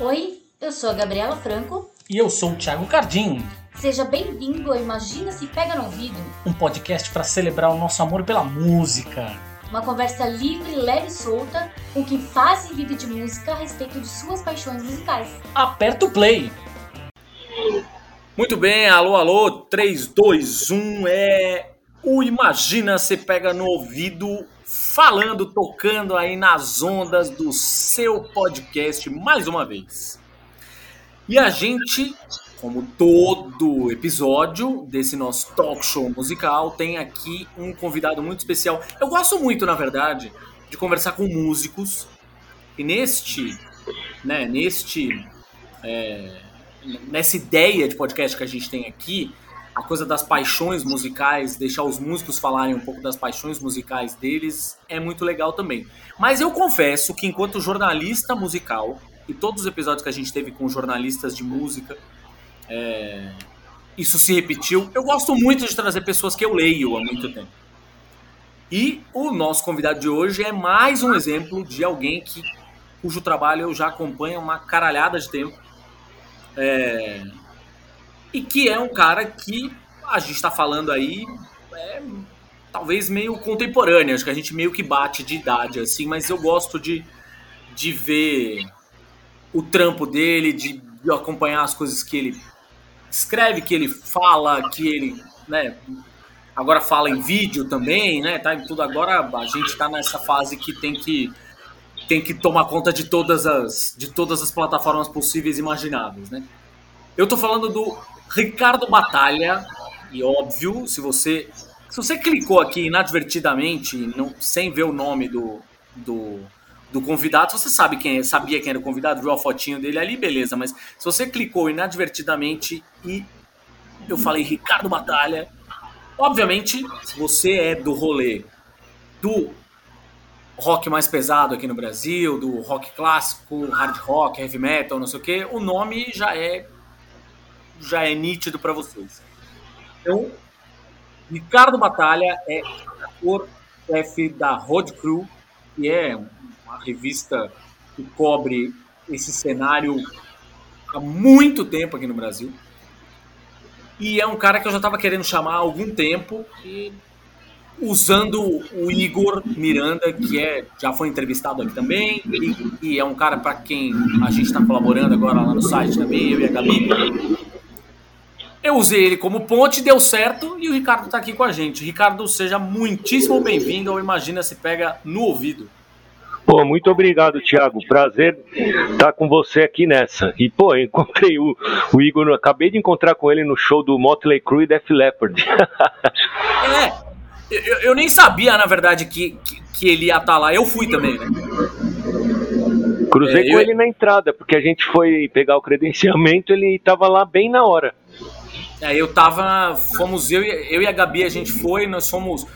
Oi, eu sou a Gabriela Franco. E eu sou o Thiago Cardim. Seja bem-vindo ao Imagina Se Pega no Ouvido. Um podcast para celebrar o nosso amor pela música. Uma conversa livre, leve e solta com quem faz e vive de música a respeito de suas paixões musicais. Aperta o play! Muito bem, alô, alô, 3, 2, 1 é o Imagina Se Pega no Ouvido falando, tocando aí nas ondas do seu podcast mais uma vez. E a gente, como todo episódio desse nosso talk show musical, tem aqui um convidado muito especial. Eu gosto muito, na verdade, de conversar com músicos. E neste, né, neste, é, nessa ideia de podcast que a gente tem aqui, a coisa das paixões musicais, deixar os músicos falarem um pouco das paixões musicais deles é muito legal também. Mas eu confesso que enquanto jornalista musical, e todos os episódios que a gente teve com jornalistas de música, é, isso se repetiu. Eu gosto muito de trazer pessoas que eu leio há muito tempo. E o nosso convidado de hoje é mais um exemplo de alguém que, cujo trabalho eu já acompanho uma caralhada de tempo. É, e que é um cara que a gente está falando aí é, talvez meio contemporâneo, acho que a gente meio que bate de idade assim, mas eu gosto de, de ver o trampo dele, de, de acompanhar as coisas que ele escreve, que ele fala, que ele, né, agora fala em vídeo também, né, tá em tudo agora, a gente está nessa fase que tem que tem que tomar conta de todas as de todas as plataformas possíveis e imagináveis, né? Eu tô falando do Ricardo Batalha, e óbvio, se você se você clicou aqui inadvertidamente, não, sem ver o nome do, do, do convidado, você sabe quem é, sabia quem era o convidado, viu a fotinho dele ali, beleza, mas se você clicou inadvertidamente e eu falei Ricardo Batalha, obviamente, se você é do rolê do rock mais pesado aqui no Brasil, do rock clássico, hard rock, heavy metal, não sei o que, o nome já é já é nítido para vocês. Então, Ricardo Batalha é ator-chefe da Road Crew, que é uma revista que cobre esse cenário há muito tempo aqui no Brasil. E é um cara que eu já estava querendo chamar há algum tempo e usando o Igor Miranda, que é, já foi entrevistado aqui também, e, e é um cara para quem a gente está colaborando agora lá no site também, eu e a Gabi. Eu usei ele como ponte, deu certo e o Ricardo está aqui com a gente. Ricardo, seja muitíssimo bem-vindo ao Imagina Se Pega no Ouvido. Pô, muito obrigado, Thiago. Prazer estar com você aqui nessa. E, pô, encontrei o, o Igor, acabei de encontrar com ele no show do Motley Crue e Def Leppard. é, eu, eu, nem sabia, na verdade, que, que, que ele ia estar tá lá. Eu fui também, né? Cruzei é, com eu... ele na entrada, porque a gente foi pegar o credenciamento, ele estava lá bem na hora. É, eu tava. Fomos eu, eu e a Gabi, a gente foi, nós fomos.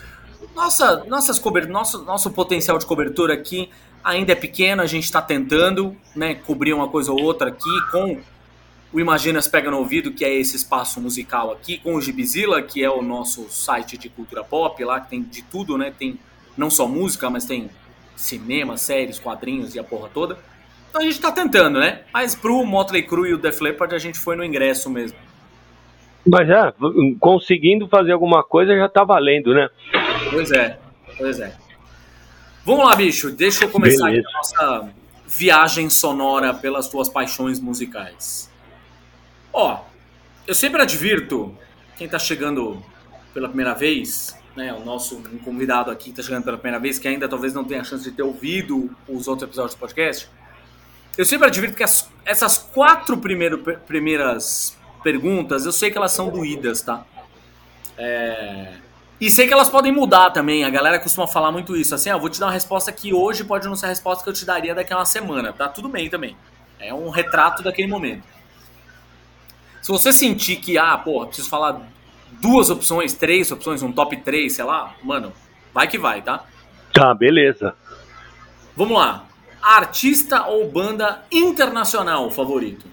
Nossa, nossas cober, nosso, nosso potencial de cobertura aqui ainda é pequeno, a gente está tentando né, cobrir uma coisa ou outra aqui com o Imaginas Pega no Ouvido, que é esse espaço musical aqui, com o Gibizilla, que é o nosso site de cultura pop, lá que tem de tudo, né? Tem não só música, mas tem cinema, séries, quadrinhos e a porra toda. Então a gente está tentando, né? Mas pro Motley Crue e o Def Leppard a gente foi no ingresso mesmo. Mas já, conseguindo fazer alguma coisa já tá valendo, né? Pois é, pois é. Vamos lá, bicho. Deixa eu começar a nossa viagem sonora pelas tuas paixões musicais. Ó, eu sempre advirto quem tá chegando pela primeira vez, né? O nosso um convidado aqui tá chegando pela primeira vez, que ainda talvez não tenha a chance de ter ouvido os outros episódios do podcast. Eu sempre advirto que as, essas quatro primeiro, primeiras perguntas, eu sei que elas são doídas, tá? É... E sei que elas podem mudar também. A galera costuma falar muito isso. Assim, ah, vou te dar uma resposta que hoje pode não ser a resposta que eu te daria daqui a uma semana. Tá tudo bem também. É um retrato daquele momento. Se você sentir que, ah, porra, preciso falar duas opções, três opções, um top 3, sei lá, mano, vai que vai, tá? Tá, beleza. Vamos lá. Artista ou banda internacional favorito?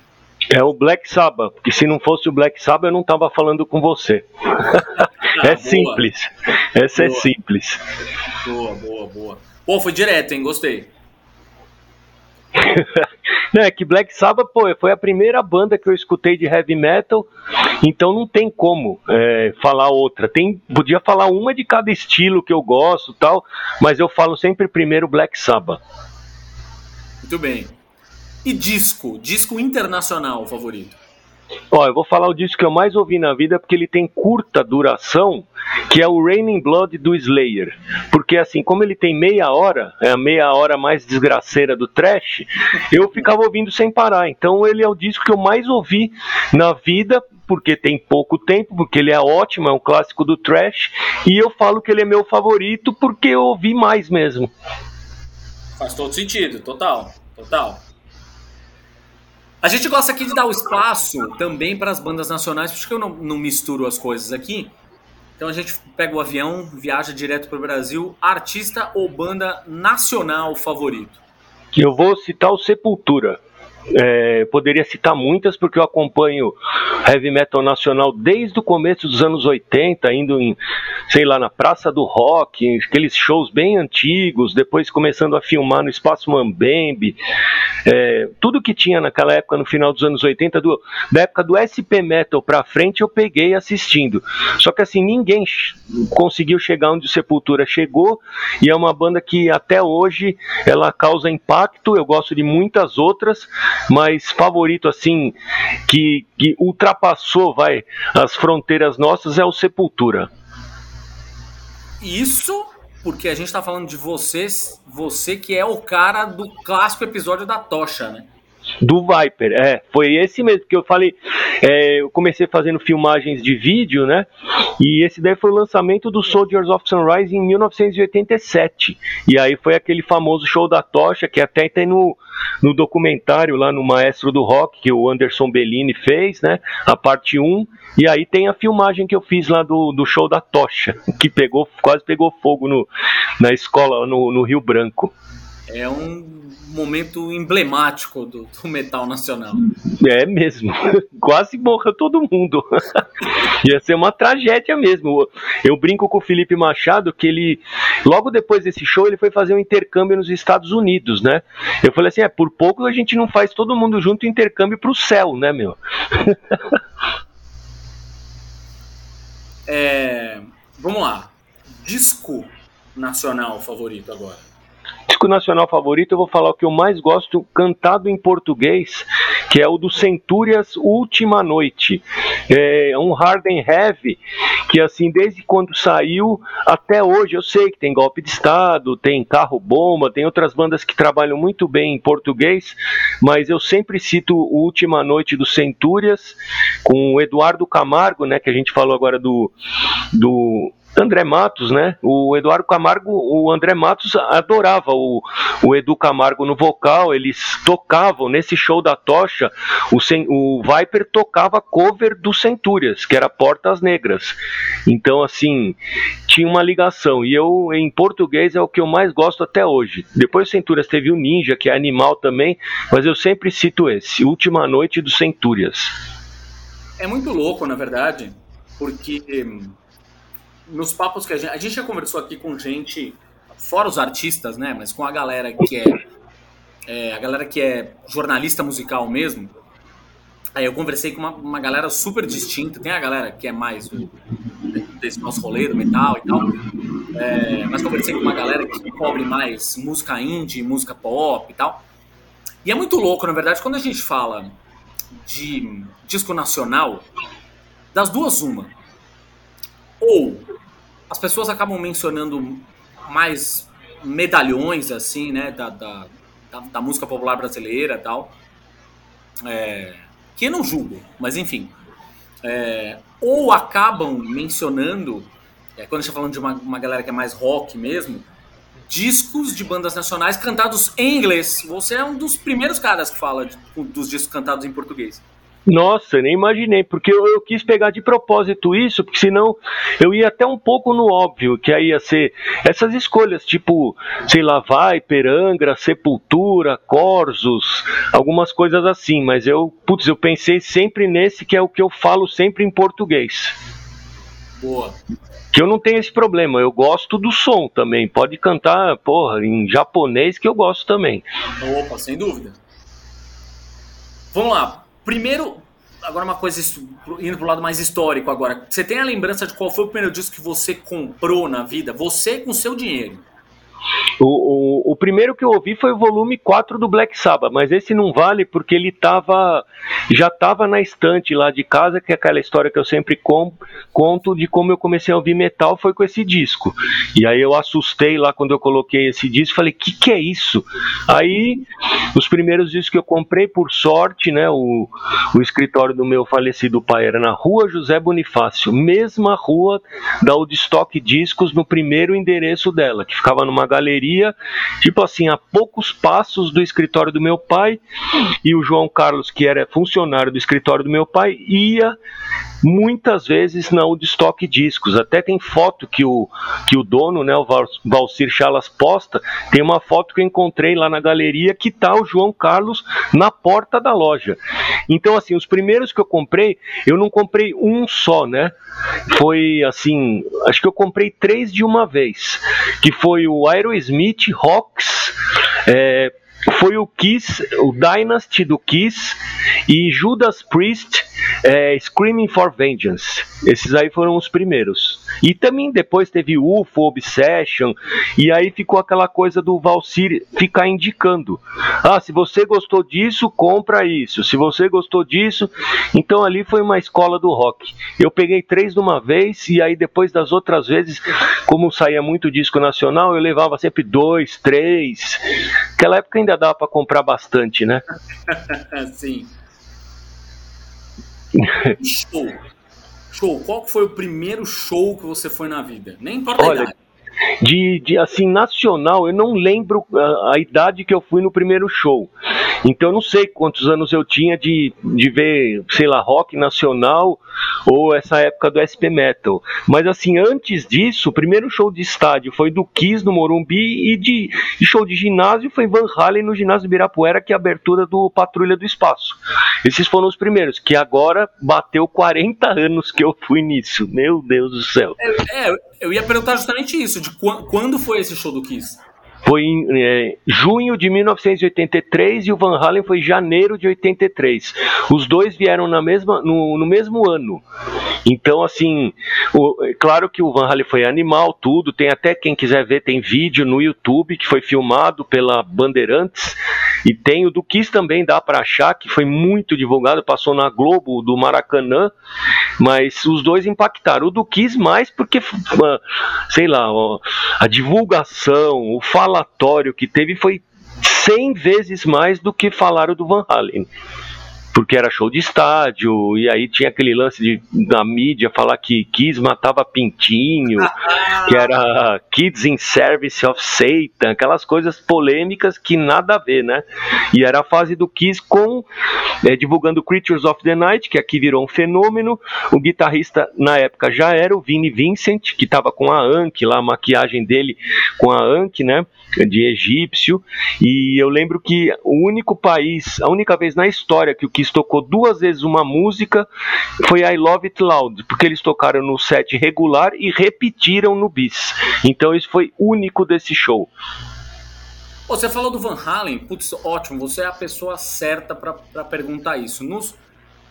É o Black Sabbath, porque se não fosse o Black Sabbath eu não tava falando com você. Ah, é boa. simples. Essa é boa. é simples. Boa, boa, boa. Pô, foi direto, hein? Gostei. Não, é que Black Sabbath, pô, foi a primeira banda que eu escutei de heavy metal, então não tem como é, falar outra. Tem, podia falar uma de cada estilo que eu gosto tal, mas eu falo sempre primeiro Black Sabbath. Muito bem. E disco? Disco internacional favorito? Ó, eu vou falar o disco que eu mais ouvi na vida porque ele tem curta duração, que é o Raining Blood do Slayer. Porque assim, como ele tem meia hora, é a meia hora mais desgraceira do trash, eu ficava ouvindo sem parar. Então ele é o disco que eu mais ouvi na vida, porque tem pouco tempo, porque ele é ótimo, é um clássico do trash, e eu falo que ele é meu favorito porque eu ouvi mais mesmo. Faz todo sentido, total, total. A gente gosta aqui de dar o espaço também para as bandas nacionais, porque eu não, não misturo as coisas aqui. Então a gente pega o avião, viaja direto para o Brasil. Artista ou banda nacional favorito? Eu vou citar o Sepultura. É, poderia citar muitas porque eu acompanho heavy metal nacional desde o começo dos anos 80, indo em, sei lá, na Praça do Rock, aqueles shows bem antigos, depois começando a filmar no Espaço Mambembe, é, tudo que tinha naquela época, no final dos anos 80, do, da época do SP Metal pra frente, eu peguei assistindo. Só que assim, ninguém conseguiu chegar onde Sepultura chegou, e é uma banda que até hoje ela causa impacto, eu gosto de muitas outras, mas favorito assim que, que ultrapassou vai as fronteiras nossas é o Sepultura. Isso porque a gente está falando de vocês, você que é o cara do clássico episódio da tocha, né? Do Viper, é, foi esse mesmo que eu falei. É, eu comecei fazendo filmagens de vídeo, né? E esse daí foi o lançamento do Soldiers of Sunrise em 1987. E aí foi aquele famoso show da tocha que até tem no, no documentário lá no Maestro do Rock que o Anderson Bellini fez, né? A parte 1. E aí tem a filmagem que eu fiz lá do, do show da tocha, que pegou, quase pegou fogo no, na escola no, no Rio Branco. É um momento emblemático do, do, metal nacional. É mesmo. Quase morreu todo mundo. Ia ser uma tragédia mesmo. Eu brinco com o Felipe Machado que ele, logo depois desse show, ele foi fazer um intercâmbio nos Estados Unidos, né? Eu falei assim: é, por pouco a gente não faz todo mundo junto intercâmbio pro céu, né, meu? é, vamos lá. Disco nacional favorito agora disco nacional favorito, eu vou falar o que eu mais gosto cantado em português, que é o do Centúrias Última Noite. É um hard and heavy, que assim, desde quando saiu até hoje, eu sei que tem golpe de Estado, tem carro bomba, tem outras bandas que trabalham muito bem em português, mas eu sempre cito o Última Noite do Centúrias, com o Eduardo Camargo, né, que a gente falou agora do, do André Matos, né? O Eduardo Camargo, o André Matos adorava o, o Edu Camargo no vocal, eles tocavam nesse show da Tocha, o, o Viper tocava cover do Centúrias, que era Portas Negras. Então, assim, tinha uma ligação. E eu, em português, é o que eu mais gosto até hoje. Depois o Centúrias teve o Ninja, que é animal também, mas eu sempre cito esse, Última Noite do Centúrias. É muito louco, na verdade, porque nos papos que a gente. A gente já conversou aqui com gente, fora os artistas, né? Mas com a galera que é. é a galera que é jornalista musical mesmo. Aí eu conversei com uma, uma galera super distinta. Tem a galera que é mais desse nosso rolê do metal e tal. É, mas conversei com uma galera que cobre mais música indie, música pop e tal. E é muito louco, na verdade, quando a gente fala de disco nacional, das duas, uma. Ou as pessoas acabam mencionando mais medalhões, assim, né, da, da, da, da música popular brasileira tal. É, que eu não julgo, mas enfim. É, ou acabam mencionando, é, quando a gente está falando de uma, uma galera que é mais rock mesmo, discos de bandas nacionais cantados em inglês. Você é um dos primeiros caras que fala de, dos discos cantados em português. Nossa, nem imaginei, porque eu, eu, quis pegar de propósito isso, porque senão eu ia até um pouco no óbvio, que aí ia ser essas escolhas, tipo, sei lá, Viper, Angra, Sepultura, Corsos, algumas coisas assim, mas eu, putz, eu pensei sempre nesse que é o que eu falo sempre em português. Boa. Que eu não tenho esse problema, eu gosto do som também. Pode cantar, porra, em japonês que eu gosto também. Opa, sem dúvida. Vamos lá. Primeiro, agora uma coisa indo pro lado mais histórico agora. Você tem a lembrança de qual foi o primeiro disco que você comprou na vida? Você com seu dinheiro. O, o, o, primeiro que eu ouvi foi o volume 4 do Black Sabbath, mas esse não vale porque ele tava, já estava na estante lá de casa, que é aquela história que eu sempre com, conto de como eu comecei a ouvir metal foi com esse disco. E aí eu assustei lá quando eu coloquei esse disco, falei, que que é isso? Aí, os primeiros discos que eu comprei, por sorte, né, o, o escritório do meu falecido pai era na rua José Bonifácio, mesma rua da Woodstock Discos, no primeiro endereço dela, que ficava numa galeria, tipo assim, a poucos passos do escritório do meu pai, e o João Carlos, que era funcionário do escritório do meu pai, ia muitas vezes na Woodstock Discos. Até tem foto que o, que o dono, né, o Valcir Chalas posta, tem uma foto que eu encontrei lá na galeria que tá o João Carlos na porta da loja. Então, assim, os primeiros que eu comprei, eu não comprei um só, né? Foi assim, acho que eu comprei três de uma vez, que foi o Aerosmith, Rocks, é, foi o Kiss, o Dynasty do Kiss e Judas Priest é, Screaming for Vengeance. Esses aí foram os primeiros. E também depois teve UFO, Obsession, e aí ficou aquela coisa do Valsir ficar indicando. Ah, se você gostou disso, compra isso. Se você gostou disso, então ali foi uma escola do rock. Eu peguei três de uma vez, e aí depois das outras vezes, como saía muito disco nacional, eu levava sempre dois, três. Naquela época ainda dava para comprar bastante, né? Sim. Show. Show. Qual foi o primeiro show que você foi na vida? Nem importa Olha, a idade. De, de assim, nacional, eu não lembro a, a, idade que eu fui no primeiro show. Então eu não sei quantos anos eu tinha de, de ver, sei lá, rock nacional ou essa época do SP Metal. Mas assim, antes disso, o primeiro show de estádio foi do Kiss no Morumbi e de, de show de ginásio foi Van Halen no ginásio Ibirapuera, que é a abertura do Patrulha do Espaço. Esses foram os primeiros, que agora bateu 40 anos que eu fui nisso. Meu Deus do céu. É, é eu ia perguntar justamente isso, de quando foi esse show do Kiss? Foi em é, junho de 1983 e o Van Halen foi em janeiro de 83. Os dois vieram na mesma, no, no mesmo ano. Então, assim, o, é claro que o Van Halen foi animal, tudo. Tem até quem quiser ver, tem vídeo no YouTube que foi filmado pela Bandeirantes. E tem o do Kiss também, dá para achar, que foi muito divulgado, passou na Globo do Maracanã, mas os dois impactaram. O do Kiss mais porque, sei lá, a divulgação, o falatório que teve foi 100 vezes mais do que falaram do Van Halen porque era show de estádio, e aí tinha aquele lance de, da mídia falar que Kiss matava Pintinho, que era Kids in Service of Satan, aquelas coisas polêmicas que nada a ver, né? E era a fase do Kiss com é, divulgando Creatures of the Night, que aqui virou um fenômeno. O guitarrista na época já era o Vinnie Vincent, que estava com a Anki lá, a maquiagem dele com a Anki, né? De egípcio. E eu lembro que o único país, a única vez na história que o Kiss tocou duas vezes uma música foi I Love It Loud, porque eles tocaram no set regular e repetiram no bis. Então isso foi único desse show. Você falou do Van Halen, putz, ótimo, você é a pessoa certa para perguntar isso. Nos,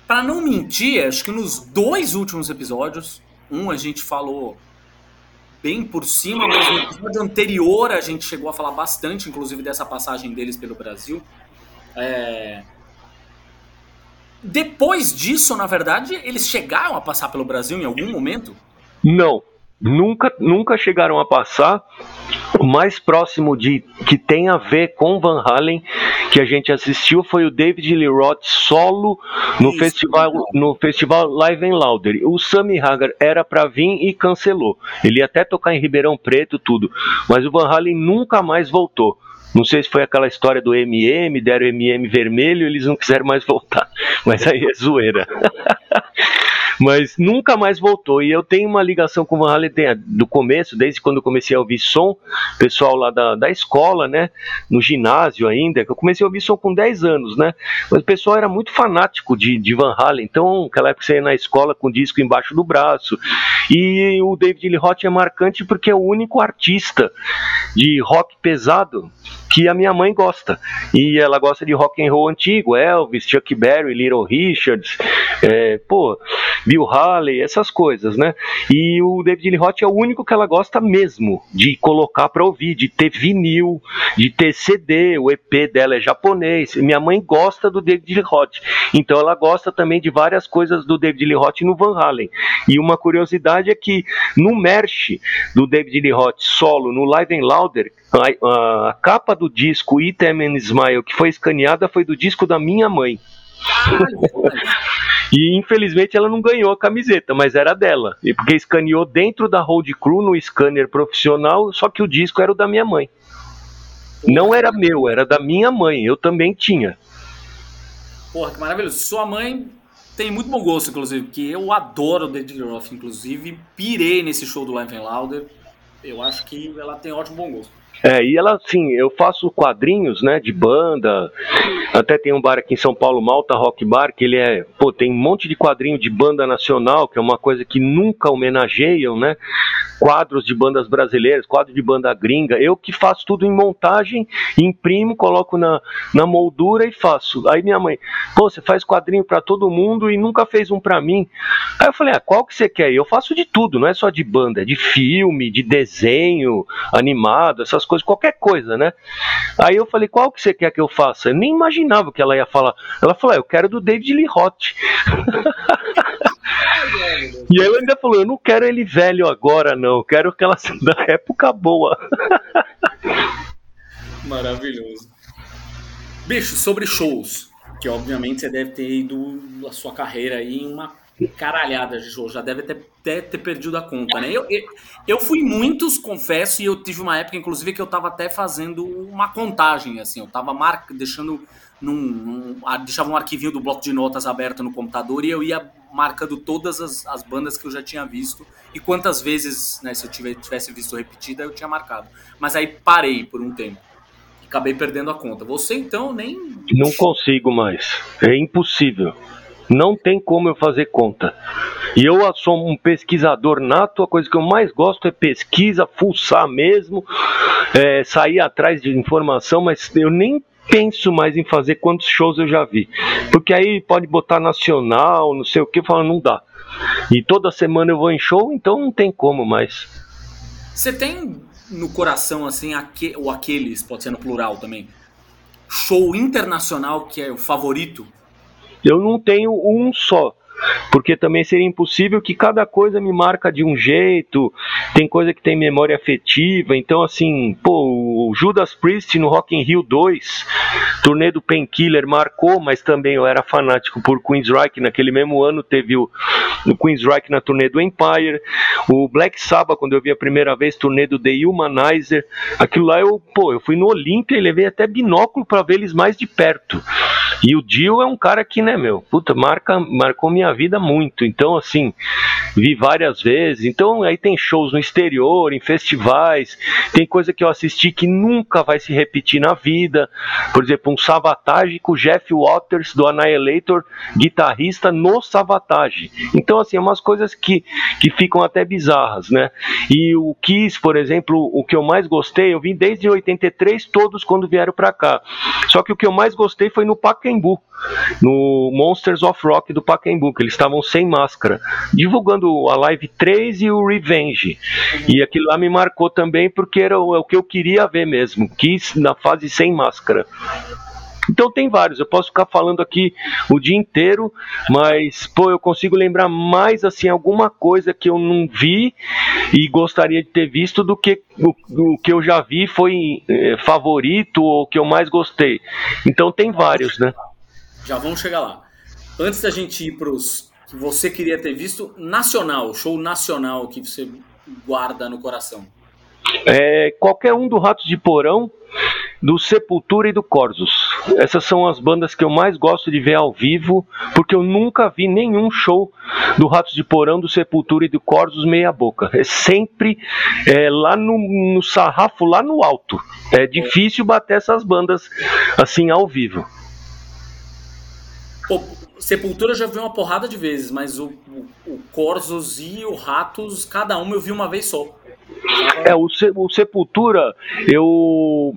para não mentir, acho que nos dois últimos episódios, um a gente falou bem por cima, mas no episódio anterior a gente chegou a falar bastante, inclusive, dessa passagem deles pelo Brasil. É... Depois disso, na verdade, eles chegaram a passar pelo Brasil em algum momento? Não, nunca, nunca chegaram a passar. O mais próximo de que tem a ver com Van Halen que a gente assistiu foi o David Lee Roth solo no Isso, festival no festival Live in Louder. O Sammy Hagar era para vir e cancelou. Ele ia até tocar em Ribeirão Preto tudo, mas o Van Halen nunca mais voltou. Não sei se foi aquela história do MM, deram MM vermelho, eles não quiseram mais voltar. Mas aí é zoeira. Mas nunca mais voltou. E eu tenho uma ligação com o Van Halen do começo, desde quando eu comecei a ouvir som, pessoal lá da, da escola, né? No ginásio ainda, que eu comecei a ouvir som com 10 anos, né? Mas o pessoal era muito fanático de, de Van Halen. Então, naquela época você ia na escola com o disco embaixo do braço. E o David Lee Roth é marcante porque é o único artista de rock pesado que a minha mãe gosta. E ela gosta de rock and roll antigo, Elvis, Chuck Berry, Little Richards, é, pô, Bill Haley, essas coisas, né? E o David Lee Roth é o único que ela gosta mesmo de colocar para ouvir, de ter vinil, de ter CD, o EP dela é japonês. Minha mãe gosta do David Lee Roth, então ela gosta também de várias coisas do David Lee Roth no Van Halen. E uma curiosidade é que no merch do David Lee Roth solo, no Live and Louder, a, a, capa do disco Item and Smile que foi escaneada foi do disco da minha mãe. e infelizmente ela não ganhou a camiseta, mas era dela. E porque escaneou dentro da Road Crew no scanner profissional, só que o disco era o da minha mãe. Não era meu, era da minha mãe. Eu também tinha. Porra, que maravilhoso. Sua mãe tem muito bom gosto, inclusive, porque eu adoro o David Roth, inclusive. Pirei nesse show do Live Louder. Eu acho que ela tem ótimo bom gosto. É, e ela, assim, eu faço quadrinhos, né, de banda. Até tem um bar aqui em São Paulo, Malta Rock Bar, que ele é, pô, tem um monte de quadrinho de banda nacional, que é uma coisa que nunca homenageiam, né? Quadros de bandas brasileiras, quadro de banda gringa. Eu que faço tudo em montagem, imprimo, coloco na, na moldura e faço. Aí minha mãe, pô, você faz quadrinho para todo mundo e nunca fez um para mim. Aí eu falei, ah, qual que você quer? Eu faço de tudo, não é só de banda, é de filme, de desenho animado, essas coisas, qualquer coisa, né? Aí eu falei, qual que você quer que eu faça? Eu nem imaginava que ela ia falar. Ela falou, ah, eu quero do David Lee Roth. e ela ainda falou, eu não quero ele velho agora, não. Eu quero que ela da época boa. Maravilhoso. Bicho, sobre shows, que obviamente você deve ter ido a sua carreira aí em uma caralhada shows, já deve ter, ter, ter perdido a conta, né? Eu, eu, eu, fui muitos, confesso, e eu tive uma época, inclusive, que eu tava até fazendo uma contagem, assim, eu tava mar... deixando num, num, deixava um arquivinho do bloco de notas aberto no computador e eu ia marcando todas as, as bandas que eu já tinha visto e quantas vezes, né, se eu tivesse visto repetida, eu tinha marcado. Mas aí parei por um tempo. Acabei perdendo a conta. Você então nem. Não consigo mais. É impossível. Não tem como eu fazer conta. E eu sou um pesquisador nato, a coisa que eu mais gosto é pesquisa, fuçar mesmo, é, sair atrás de informação, mas eu nem penso mais em fazer quantos shows eu já vi. Porque aí pode botar nacional, não sei o que, falando não dá. E toda semana eu vou em show, então não tem como mais. Você tem no coração, assim, aqu ou aqueles, pode ser no plural também, show internacional que é o favorito? Eu não tenho um só porque também seria impossível que cada coisa me marca de um jeito, tem coisa que tem memória afetiva, então assim, pô, o Judas Priest no Rock in Rio 2, turnê do Painkiller marcou, mas também eu era fanático por Queensryche, naquele mesmo ano teve o, o Queensryche na turnê do Empire, o Black Sabbath quando eu vi a primeira vez, turnê do The Humanizer, aquilo lá eu, pô, eu fui no Olímpia e levei até binóculo para ver eles mais de perto. E o Dio é um cara que, né, meu, puta, marca, marcou minha vida muito. Então, assim, vi várias vezes. Então, aí tem shows no exterior, em festivais. Tem coisa que eu assisti que nunca vai se repetir na vida. Por exemplo, um Savatage com Jeff Waters do Annihilator, guitarrista no Savatage. Então, assim, é umas coisas que, que ficam até bizarras, né? E o Kiss, por exemplo, o que eu mais gostei, eu vim desde 83 todos quando vieram para cá. Só que o que eu mais gostei foi no Pacaembu no Monsters of Rock do Pacaembu, que eles estavam sem máscara, divulgando a Live 3 e o Revenge. E aquilo lá me marcou também porque era o, é o que eu queria ver mesmo, quis na fase sem máscara. Então tem vários, eu posso ficar falando aqui o dia inteiro, mas pô, eu consigo lembrar mais assim alguma coisa que eu não vi e gostaria de ter visto do que o, o que eu já vi foi é, favorito ou que eu mais gostei. Então tem vários, né? Já vamos chegar lá. Antes da gente ir para os que você queria ter visto, nacional, show nacional que você guarda no coração. É, qualquer um do Ratos de Porão, do Sepultura e do Corsos. Essas são as bandas que eu mais gosto de ver ao vivo, porque eu nunca vi nenhum show do Ratos de Porão, do Sepultura e do Corsos meia boca. É sempre é, lá no, no sarrafo, lá no alto. É difícil bater essas bandas assim ao vivo. Pô, Sepultura eu já vi uma porrada de vezes, mas o, o, o Corsos e o Ratos, cada um eu vi uma vez só. É, o, o Sepultura, eu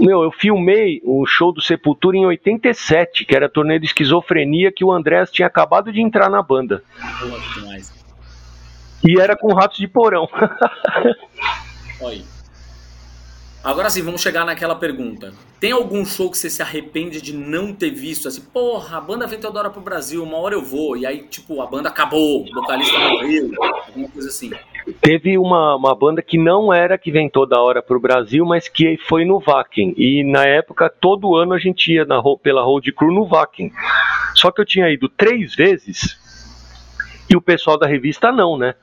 Meu, eu filmei o show do Sepultura em 87, que era torneio de esquizofrenia, que o Andrés tinha acabado de entrar na banda. Demais. E era com ratos de porão. Olha aí. Agora sim, vamos chegar naquela pergunta. Tem algum show que você se arrepende de não ter visto? Assim, porra, a banda vem toda hora pro Brasil, uma hora eu vou, e aí, tipo, a banda acabou, o vocalista morreu, alguma coisa assim. Teve uma, uma banda que não era que vem toda hora pro Brasil, mas que foi no Vakin. E na época, todo ano a gente ia na, pela Road Crew no Vakin. Só que eu tinha ido três vezes e o pessoal da revista não, né?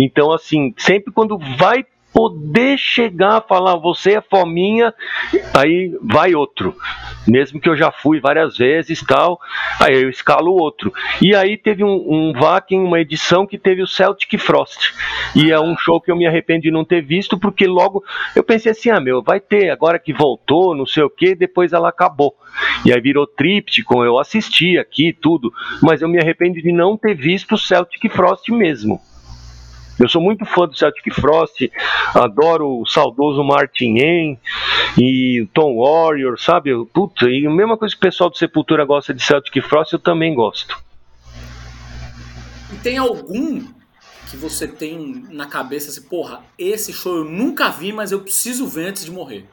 Então, assim, sempre quando vai poder chegar a falar você é fominha, aí vai outro. Mesmo que eu já fui várias vezes tal, aí eu escalo outro. E aí teve um, um Vakin, uma edição que teve o Celtic Frost. E é um show que eu me arrependo de não ter visto, porque logo eu pensei assim, ah meu, vai ter, agora que voltou, não sei o que, depois ela acabou. E aí virou tríptico, eu assisti aqui tudo, mas eu me arrependo de não ter visto o Celtic Frost mesmo. Eu sou muito fã do Celtic Frost, adoro o saudoso Martin Em e o Tom Warrior, sabe? Puta, e a mesma coisa que o pessoal do Sepultura gosta de Celtic Frost, eu também gosto. E tem algum que você tem na cabeça assim, porra, esse show eu nunca vi, mas eu preciso ver antes de morrer?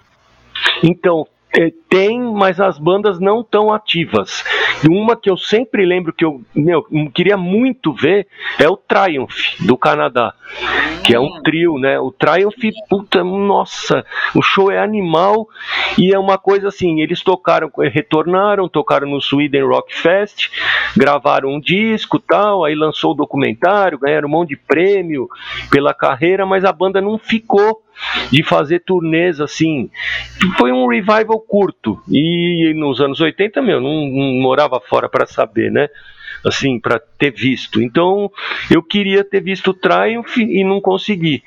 Então, é, tem, mas as bandas não tão ativas. E uma que eu sempre lembro que eu meu, queria muito ver é o Triumph, do Canadá. Que é um trio, né? O Triumph, puta, nossa, o show é animal e é uma coisa assim, eles tocaram, retornaram, tocaram no Sweden Rock Fest, gravaram um disco tal, aí lançou o documentário, ganharam um monte de prêmio pela carreira, mas a banda não ficou de fazer turnês assim. Foi um revival curto. E nos anos 80, meu, não, não morava fora para saber, né? Assim, para ter visto. Então, eu queria ter visto o Triumph e não consegui.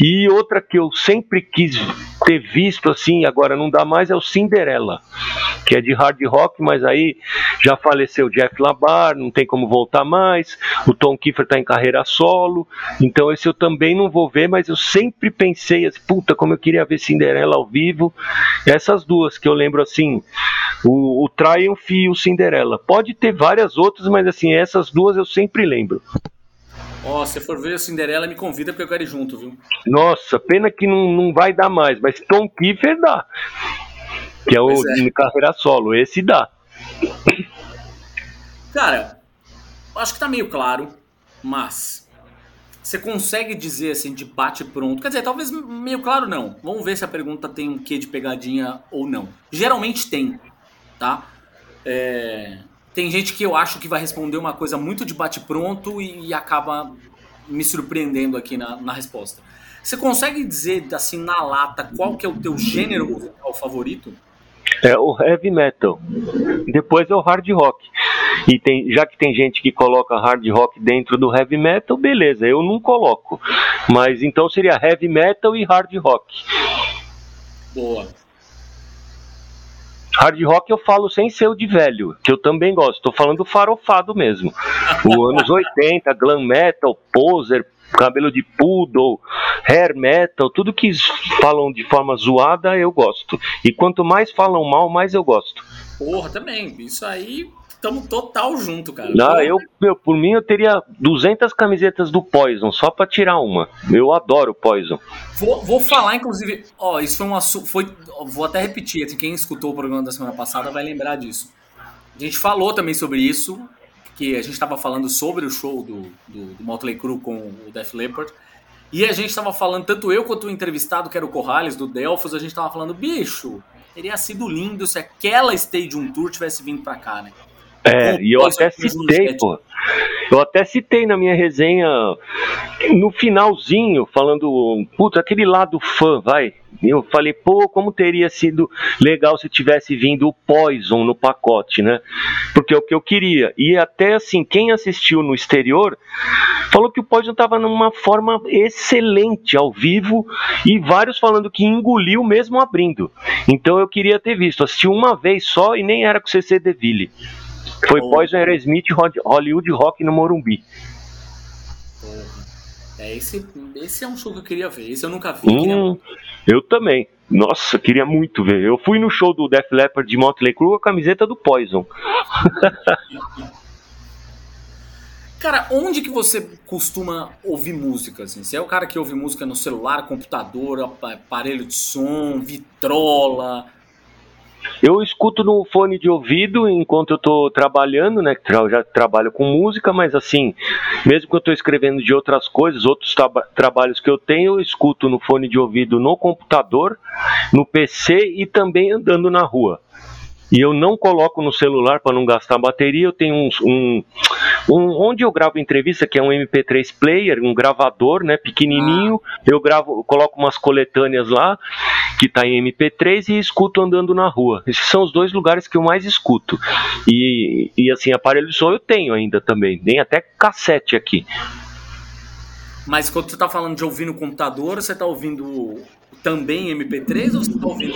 E outra que eu sempre quis ter visto, assim, agora não dá mais, é o Cinderella, que é de hard rock, mas aí já faleceu Jeff Labar, não tem como voltar mais. O Tom Kiefer está em carreira solo, então esse eu também não vou ver, mas eu sempre pensei assim, puta, como eu queria ver Cinderela ao vivo. Essas duas que eu lembro assim, o, o Triumph e o Cinderela. Pode ter várias outras, mas assim, essas duas eu sempre lembro. Ó, se for ver a Cinderela, me convida porque eu quero ir junto, viu? Nossa, pena que não, não vai dar mais, mas Tom Kiefer dá. Que é o Pois é. carreira solo, esse dá. Cara, acho que tá meio claro, mas você consegue dizer assim de bate pronto? Quer dizer, talvez meio claro não. Vamos ver se a pergunta tem um quê de pegadinha ou não. Geralmente tem, tá? É, Tem gente que eu acho que vai responder uma coisa muito de bate pronto e, e acaba me surpreendendo aqui na, na resposta. Você consegue dizer assim na lata qual que é o teu gênero musical favorito? É o heavy metal. Depois é o hard rock. E tem, já que tem gente que coloca hard rock dentro do heavy metal, beleza, eu não coloco. Mas então seria heavy metal e hard rock. Boa. Hard rock eu falo sem ser o de velho, que eu também gosto. Tô falando farofado mesmo. O anos 80, glam metal, poser, cabelo de poodle, hair metal, tudo que falam de forma zoada eu gosto. E quanto mais falam mal, mais eu gosto. Porra, também. Isso aí, tamo total junto, cara. Ah, eu, meu, por mim eu teria 200 camisetas do Poison só pra tirar uma. Eu adoro Poison. Vou, vou falar, inclusive, ó, isso foi um assunto. Foi, vou até repetir, assim, quem escutou o programa da semana passada vai lembrar disso. A gente falou também sobre isso, que a gente estava falando sobre o show do, do, do Motley Crue com o Def Leppard. E a gente estava falando, tanto eu quanto o entrevistado, que era o Corrales, do Delphos, a gente estava falando, bicho, teria sido lindo se aquela Stadium Tour tivesse vindo pra cá, né? É, Com e eu até citei, pô. Eu até citei na minha resenha, no finalzinho, falando, puta, aquele lado fã, vai. Eu falei, pô, como teria sido legal se tivesse vindo o Poison no pacote, né? Porque é o que eu queria. E até assim, quem assistiu no exterior falou que o Poison tava numa forma excelente ao vivo e vários falando que engoliu mesmo abrindo. Então eu queria ter visto. Assisti uma vez só e nem era com o CC DeVille. Foi Oh. Poison Aerosmith Hollywood Rock no Morumbi. Porra. É, esse, esse é um show que eu queria ver. Esse eu nunca vi. queria Hum, eu também. Nossa, queria muito ver. Eu fui no show do Def Leppard de Motley Crue com a camiseta do Poison. Cara, onde que você costuma ouvir música? Assim? Você é o cara que ouve música no celular, computador, aparelho de som, vitrola? Eu escuto no fone de ouvido enquanto eu estou trabalhando, né? Eu já trabalho com música, mas assim, mesmo que eu estou escrevendo de outras coisas, outros tra trabalhos que eu tenho, eu escuto no fone de ouvido no computador, no PC e também andando na rua. E eu não coloco no celular para não gastar bateria. Eu tenho um, um, um, onde eu gravo entrevista, que é um MP3 player, um gravador, né, pequenininho. Ah. Eu gravo, coloco umas coletâneas lá que tá em MP3 e escuto andando na rua. Esses são os dois lugares que eu mais escuto. E, e assim, aparelho de som eu tenho ainda também. Tem até cassete aqui. Mas quando você está falando de ouvir no computador, você está ouvindo também MP3 ou você está ouvindo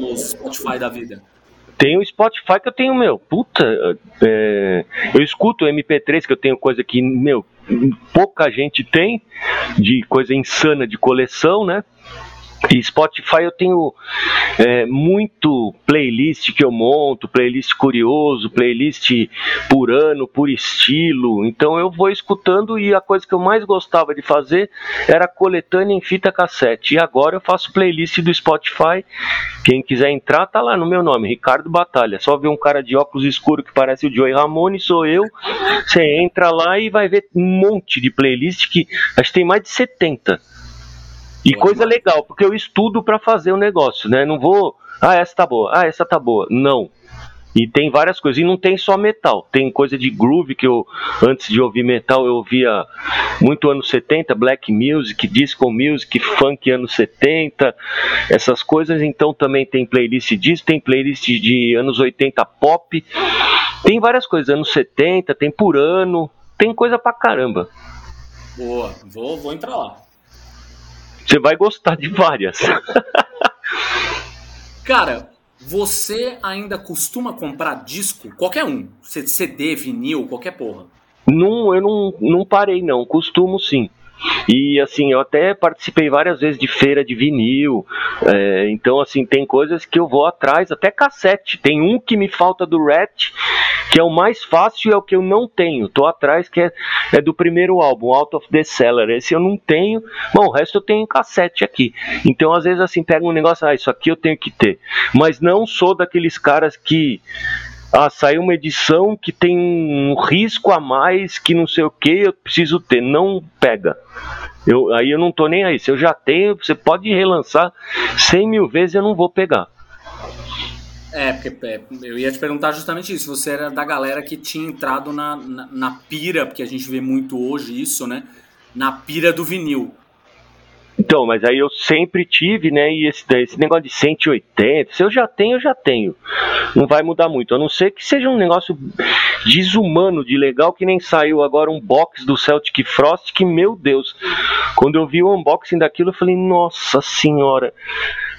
no Spotify da vida? Tem o Spotify que eu tenho, meu, puta, é, eu escuto o MP3 que eu tenho coisa que, meu, pouca gente tem, de coisa insana de coleção, né? E Spotify eu tenho é, muito playlist que eu monto, playlist curioso, playlist por ano, por estilo. Então eu vou escutando e a coisa que eu mais gostava de fazer era coletânea em fita cassete. E agora eu faço playlist do Spotify. Quem quiser entrar, tá lá no meu nome, Ricardo Batalha. Só ver um cara de óculos escuros que parece o Joey Ramone, sou eu. Você entra lá e vai ver um monte de playlist que acho que tem mais de 70. E coisa legal, porque eu estudo para fazer o negócio, né? Não vou, ah, essa tá boa, ah, essa tá boa. Não. E tem várias coisas. E não tem só metal. Tem coisa de groove que eu, antes de ouvir metal, eu ouvia muito anos 70, black music, disco music, funk anos 70, essas coisas. Então também tem playlist disso, tem playlist de anos 80 pop. Tem várias coisas, anos 70, tem por ano. Tem coisa pra caramba. Boa, vou, vou entrar lá. Você vai gostar de várias. Cara, você ainda costuma comprar disco? Qualquer um. CD, vinil, qualquer porra. Não, eu não, não parei não. Costumo sim. E assim, eu até participei várias vezes de feira de vinil. É, então, assim, tem coisas que eu vou atrás, até cassete. Tem um que me falta do Rat, que é o mais fácil e é o que eu não tenho. Tô atrás, que é, é do primeiro álbum, Out of the Cellar. Esse eu não tenho. Bom, o resto eu tenho em cassete aqui. Então, às vezes, assim, pega um negócio, ah, isso aqui eu tenho que ter. Mas não sou daqueles caras que ah, saiu uma edição que tem um risco a mais, que não sei o que, eu preciso ter. Não pega. Eu, aí eu não tô nem aí. Se eu já tenho, você pode relançar 100 mil vezes, eu não vou pegar. É, porque é, eu ia te perguntar justamente isso. Você era da galera que tinha entrado na, na, na pira, porque a gente vê muito hoje isso, né? Na pira do vinil. Então, mas aí eu sempre tive, né? E esse, esse negócio de 180, se eu já tenho, eu já tenho. Não vai mudar muito. A não ser que seja um negócio desumano de legal, que nem saiu agora um box do Celtic Frost, que, meu Deus, quando eu vi o unboxing daquilo, eu falei, nossa senhora.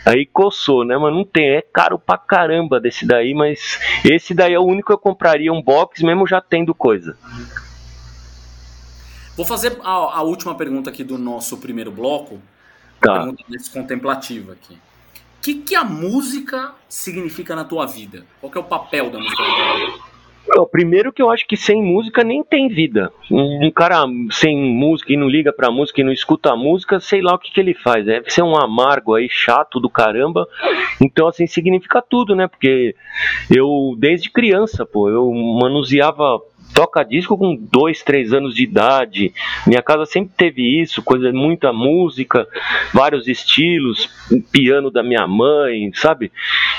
Aí coçou, né? Mas não tem. É caro pra caramba desse daí, mas esse daí é o único que eu compraria um box, mesmo já tendo coisa. Vou fazer a, a, última pergunta aqui do nosso primeiro bloco. Tá. Pergunta contemplativa aqui. O que, que a música significa na tua vida? Qual é o papel da música na tua vida? O primeiro que eu acho que sem música nem tem vida. Um cara sem música e não liga pra música e não escuta a música, sei lá o que, que ele faz. Deve ser um amargo aí, chato do caramba. Então, assim, significa tudo, né? Porque eu, desde criança, pô, eu manuseava toca disco com dois, três anos de idade. Minha casa sempre teve isso, coisa muita música, vários estilos, piano da minha mãe, sabe?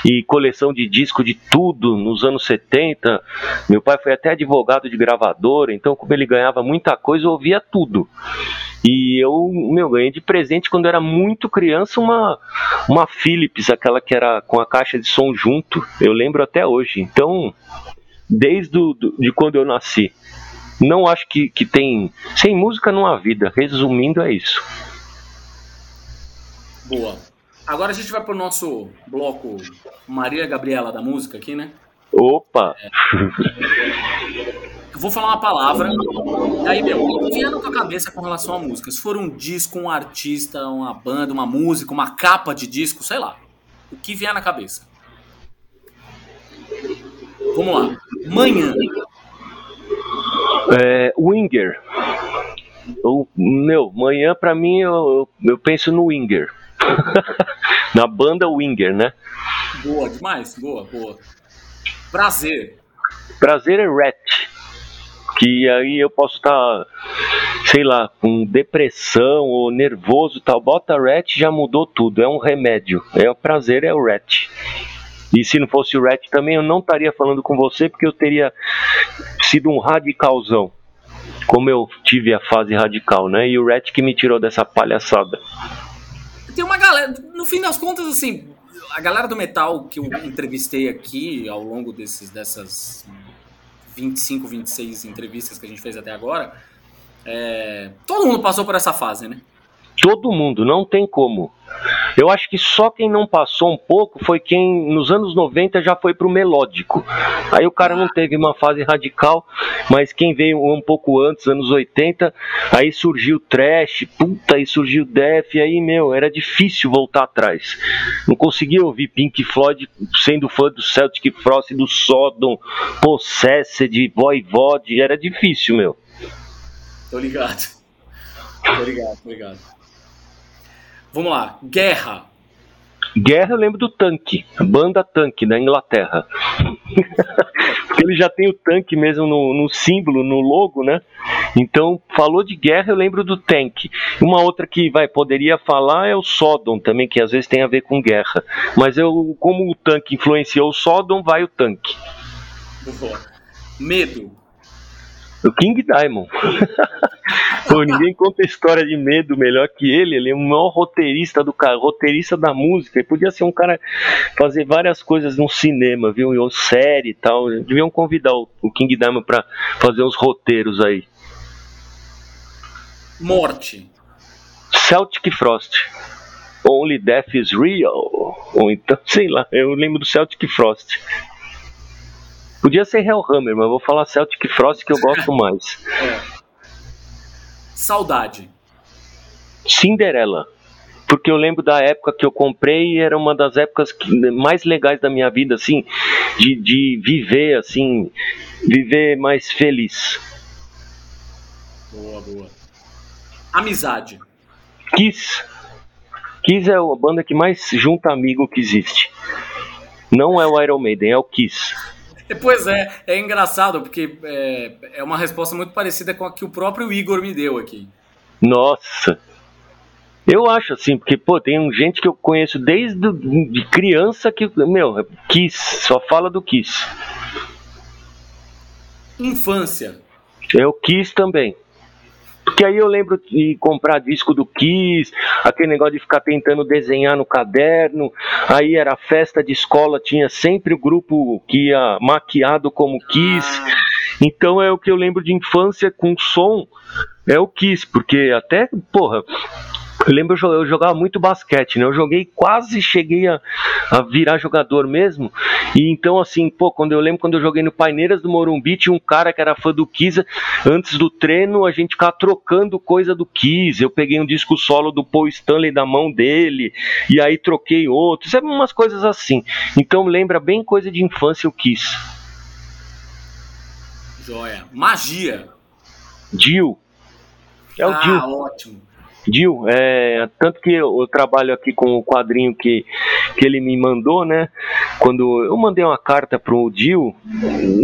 E coleção de disco de tudo nos anos 70. Meu pai foi até advogado de gravadora, então como ele ganhava muita coisa, eu ouvia tudo. E eu, meu, ganhei de presente quando era muito criança uma uma Philips, aquela que era com a caixa de som junto. Eu lembro até hoje. Então, desde do, de quando eu nasci. Não acho que, que tem. Sem música não há vida. Resumindo, é isso. Boa. Agora a gente vai pro nosso bloco Maria Gabriela da música aqui, né? Opa! É. vou falar uma palavra, aí, meu, o que vier na tua cabeça com relação à música? Se for um disco, um artista, uma banda, uma música, uma capa de disco, sei lá. O que vier na cabeça. Vamos lá. Manhã. É, Winger. Eu, meu, manhã pra mim eu, eu penso no Winger. Na banda Winger, né? Boa, demais. Boa, boa. Prazer. Prazer é Rat. Que aí eu posso estar, tá, sei lá, com depressão ou nervoso tal. Bota Rat já mudou tudo. É um remédio. É o prazer é o Rat. E se não fosse o Rat também, eu não estaria falando com você porque eu teria sido um radicalzão. Como eu tive a fase radical, né? E o Rat que me tirou dessa palhaçada. Tem uma galera, no fim das contas, assim, a galera do metal que eu entrevistei aqui ao longo desses, dessas 25, 26 entrevistas que a gente fez até agora, é, todo mundo passou por essa fase, né? Todo mundo, não tem como. Eu acho que só quem não passou um pouco foi quem nos anos 90 já foi pro melódico. Aí o cara não teve uma fase radical, mas quem veio um pouco antes, anos 80, aí surgiu trash, puta, aí surgiu e aí, meu, era difícil voltar atrás. Não conseguia ouvir Pink Floyd sendo fã do Celtic Frost, do Sodom, Possessed, Voivode, era difícil, meu. Tô ligado. Tô ligado, tô ligado. Vamos lá. Guerra. Guerra eu lembro do tanque, banda tanque da Inglaterra. ele já tem o tanque mesmo no, no, símbolo, no logo, né? Então, falou de guerra, eu lembro do tanque. Uma outra que vai poderia falar é o Sodom também, que às vezes tem a ver com guerra. Mas eu, como o tanque influenciou o Sodom, vai o tanque. Medo. O King Diamond. Pô, ninguém conta história de medo melhor que ele. Ele é o maior roteirista do cara, roteirista da música. Ele podia ser um cara fazer várias coisas no cinema, viu? Ou série e tal. Deviam convidar o, King Diamond pra fazer uns roteiros aí. Morte. Celtic Frost. Only Death is Real. Ou então, sei lá, eu lembro do Celtic Frost. Podia ser Hellhammer, mas vou falar Celtic Frost que eu gosto mais. É. Saudade. Cinderela. Porque eu lembro da época que eu comprei e era uma das épocas que, mais legais da minha vida, assim, de, de viver, assim, viver mais feliz. Boa, boa. Amizade. Kiss. Kiss é a banda que mais junta amigo que existe. Não é o Iron Maiden, é o Kiss. Pois é, é engraçado, porque é, é uma resposta muito parecida com a que o próprio Igor me deu aqui. Nossa! Eu acho assim, porque, pô, tem gente que eu conheço desde de criança que, meu, Kiss, só fala do Kiss. Infância. Eu Kiss também. Porque aí eu lembro de comprar disco do Kiss, aquele negócio de ficar tentando desenhar no caderno. Aí era festa de escola, tinha sempre o grupo que ia maquiado como Kiss. Então é o que eu lembro de infância com som, é o Kiss, porque até, porra, eu lembro eu jogava muito basquete, né? Eu joguei, quase cheguei a, a, virar jogador mesmo. E então, assim, pô, quando eu lembro quando eu joguei no Paineiras do Morumbi, tinha um cara que era fã do Kiss. Antes do treino, a gente ficava trocando coisa do Kiss. Eu peguei um disco solo do Paul Stanley da mão dele, e aí troquei outro. Sabe, umas coisas assim. Então, lembra bem coisa de infância o Kiss. Joia. Magia. Jill. É o ah, Jill. ótimo. Dil, é, tanto que eu, trabalho aqui com o quadrinho que, que ele me mandou, né? Quando eu mandei uma carta pro Dil,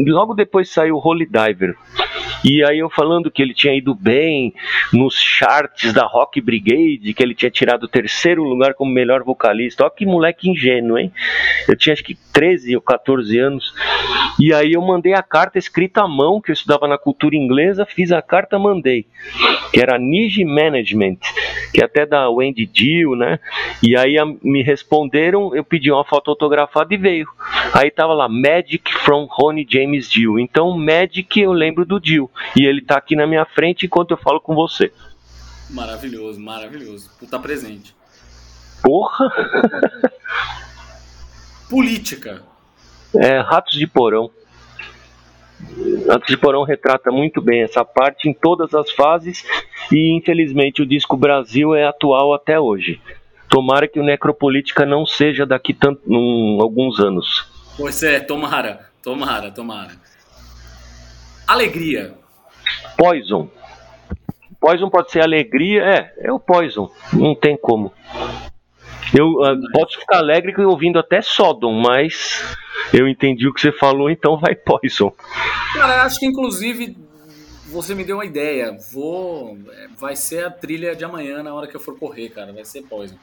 logo depois saiu o Holy Diver. E aí eu falando que ele tinha ido bem nos charts da Rock Brigade, que ele tinha tirado o terceiro lugar como melhor vocalista. Olha que moleque ingênuo, hein? Eu tinha acho que 13 ou 14 anos. E aí eu mandei a carta escrita à mão, que eu estudava na cultura inglesa, fiz a carta, mandei. Que era Niji Management, que é até da Wendy Dill, né? E aí me responderam, eu pedi uma foto autografada e veio. Aí tava lá, Magic from Ronnie James Dill. Então, Magic eu lembro do E ele tá aqui na minha frente enquanto eu falo com você. Maravilhoso, maravilhoso. Por estar tá presente. Porra! Política. É, ratos de porão. A Porão retrata muito bem essa parte em todas as fases e infelizmente o disco Brasil é atual até hoje. Tomara que o Necropolítica não seja daqui tanto, um, alguns anos. Pois é, tomara, tomara, tomara. Alegria. Poison. Poison pode ser alegria, é, é o Poison, não tem como. Eu uh, posso ficar alegre ouvindo até Sodom, mas eu entendi o que você falou, então vai Poison. Cara, acho que inclusive você me deu uma ideia. Vou. É, vai ser a trilha de amanhã na hora que eu for correr, cara. Vai ser Poison.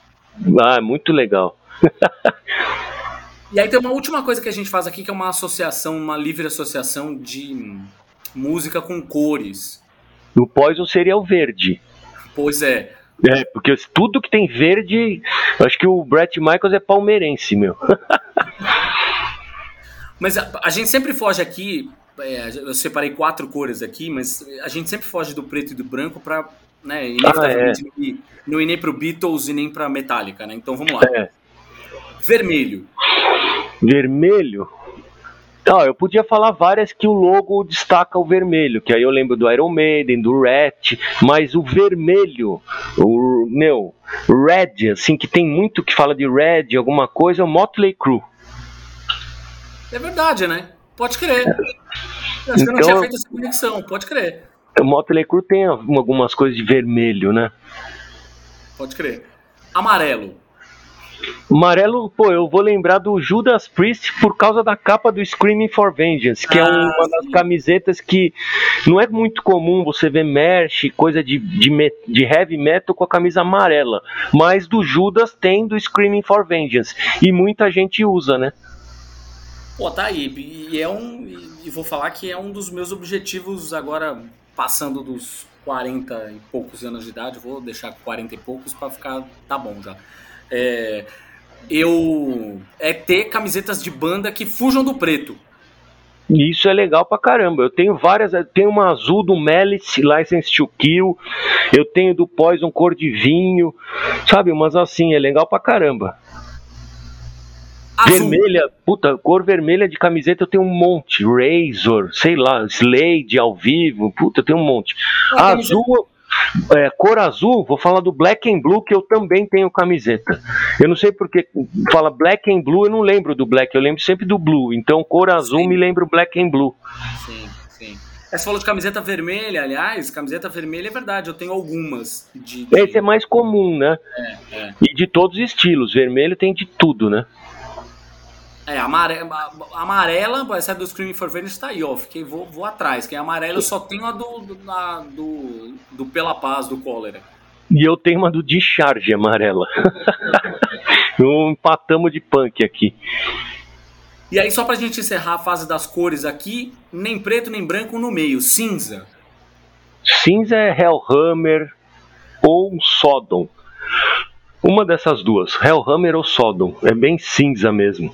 Ah, muito legal. e aí tem uma última coisa que a gente faz aqui, que é uma associação, uma livre associação de música com cores. O Poison seria o verde. Pois é. É, porque tudo que tem verde, acho que o Brett Michaels é palmeirense, meu. mas a, a, gente sempre foge aqui, é, eu separei quatro cores aqui, mas a gente sempre foge do preto e do branco pra, né, inevitavelmente ah, é. não ir nem pro Beatles e nem pra Metallica, né? Então vamos lá. É. Vermelho. Vermelho? Não, eu podia falar várias que o logo destaca o vermelho, que aí eu lembro do Iron Maiden, do Rat, mas o vermelho, o meu, Red, assim, que tem muito que fala de Red, alguma coisa, é o Motley Crue. É verdade, né? Pode crer. Eu acho então, que eu não tinha então- feito essa conexão, pode crer. O Motley Crue tem algumas coisas de vermelho, né? Pode crer. Amarelo. Amarelo, pô, eu vou lembrar do Judas Priest por causa da capa do Screaming for Vengeance, que é ah, é uma das camisetas que não é muito comum você ver merch, coisa de, de, de, heavy metal com a camisa amarela. Mas do Judas tem do Screaming for Vengeance. E muita gente usa, né? Pô, tá aí. E é um. E vou falar que é um dos meus objetivos agora, passando dos 40 e poucos anos de idade, vou deixar 40 e poucos para ficar. tá bom já é, eu é ter camisetas de banda que fujam do preto. Isso é legal pra caramba. Eu tenho várias. Eu tenho uma azul do Malice, License to Kill. Eu tenho do Poison cor de vinho. Sabe, umas assim, é legal pra caramba. Azul. Vermelha, puta, cor vermelha de camiseta eu tenho um monte. Razor, sei lá, Slade ao vivo, puta, eu tenho um monte. Ah, azul, é, cor azul, vou falar do Black and Blue, que eu também tenho camiseta. Eu não sei porque fala Black and Blue, eu não lembro do Black, eu lembro sempre do Blue. Então, cor azul sim. me lembra o Black and Blue. Sim, sim. Você falou de camiseta vermelha, aliás, camiseta vermelha é verdade, eu tenho algumas. De, de... Esse é mais comum, né? É, é. E de todos os estilos, vermelho tem de tudo, né? É, amarela, amarela essa do Screaming for Vengeance tá aí, ó. Fiquei, vou, vou atrás. Que é amarela, eu só tenho a do, do, a, do, do Pela Paz, do Cólera. E eu tenho uma do Discharge amarela. um empatamos de punk aqui. E aí, só pra gente encerrar a fase das cores aqui, nem preto nem branco no meio, cinza. Cinza é Hellhammer ou Sodom. Uma dessas duas, Hellhammer ou Sodom. É bem cinza mesmo.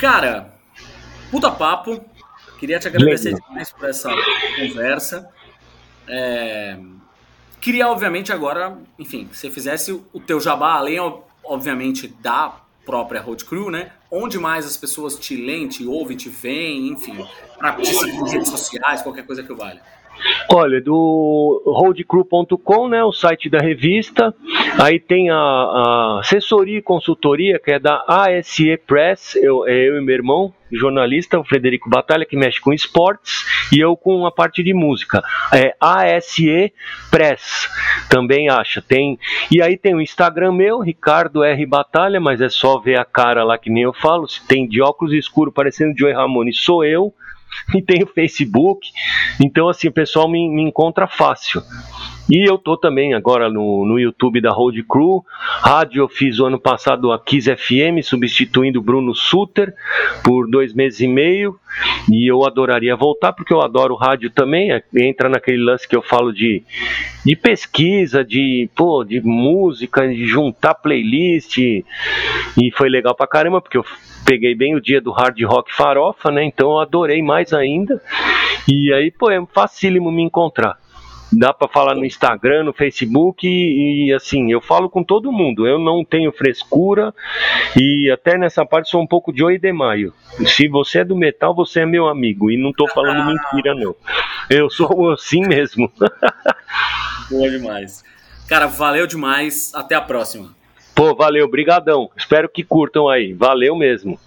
Cara, puta papo. Queria te agradecer demais por essa conversa. É... Queria, obviamente, agora, enfim, que você fizesse o teu jabá, além, obviamente, da própria Road Crew, né? Onde mais as pessoas te leem, te ouvem, te veem, enfim, para te seguir em redes sociais, qualquer coisa que valha. Olha, do roadcrew.com, né, o site da revista. Aí tem a, a, assessoria e consultoria, que é da ASE Press, eu, é eu e meu irmão, jornalista, o Frederico Batalha, que mexe com esportes, e eu com a parte de música. É ASE Press, também acha. Tem, e aí tem o Instagram meu, Ricardo R. Batalha, mas é só ver a cara lá que nem eu falo. Se tem de óculos escuro parecendo Joey Ramone, sou eu. e tem o Facebook. Então, assim, o pessoal me, me encontra fácil. E eu tô também agora no, no YouTube da Road Crew. Rádio eu fiz o ano passado a Kiss FM, substituindo o Bruno Suter por dois meses e meio. E eu adoraria voltar, porque eu adoro rádio também. É, entra naquele lance que eu falo de, de pesquisa, de, pô, de música, de juntar playlist. E foi legal pra caramba, porque eu peguei bem o dia do hard rock farofa, né? Então eu adorei mais ainda. E aí, pô, é facílimo me encontrar. Dá para falar no Instagram, no Facebook e, e, assim, eu falo com todo mundo. Eu não tenho frescura e até nessa parte sou um pouco de oi de maio. Se você é do metal, você é meu amigo e não tô falando mentira não. Eu sou assim mesmo. Boa demais. Cara, valeu demais. Até a próxima. Pô, valeu, brigadão. Espero que curtam aí. Valeu mesmo.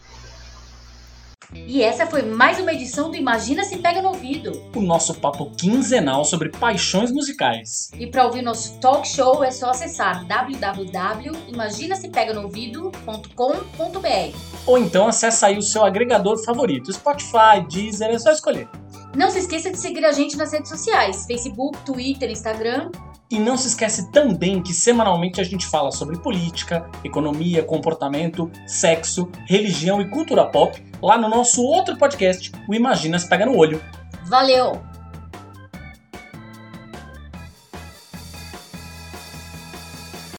E essa foi mais uma edição do Imagina se Pega no Ouvido. O nosso papo quinzenal sobre paixões musicais. E para ouvir nosso talk show é só acessar www.imaginasepeganoouvido.com.br Ou então acessa aí o seu agregador favorito, Spotify, Deezer, é só escolher. Não se esqueça de seguir a gente nas redes sociais, Facebook, Twitter, Instagram e não se esquece também que semanalmente a gente fala sobre política, economia, comportamento, sexo, religião e cultura pop lá no nosso outro podcast, o Imaginas Pega no Olho. Valeu!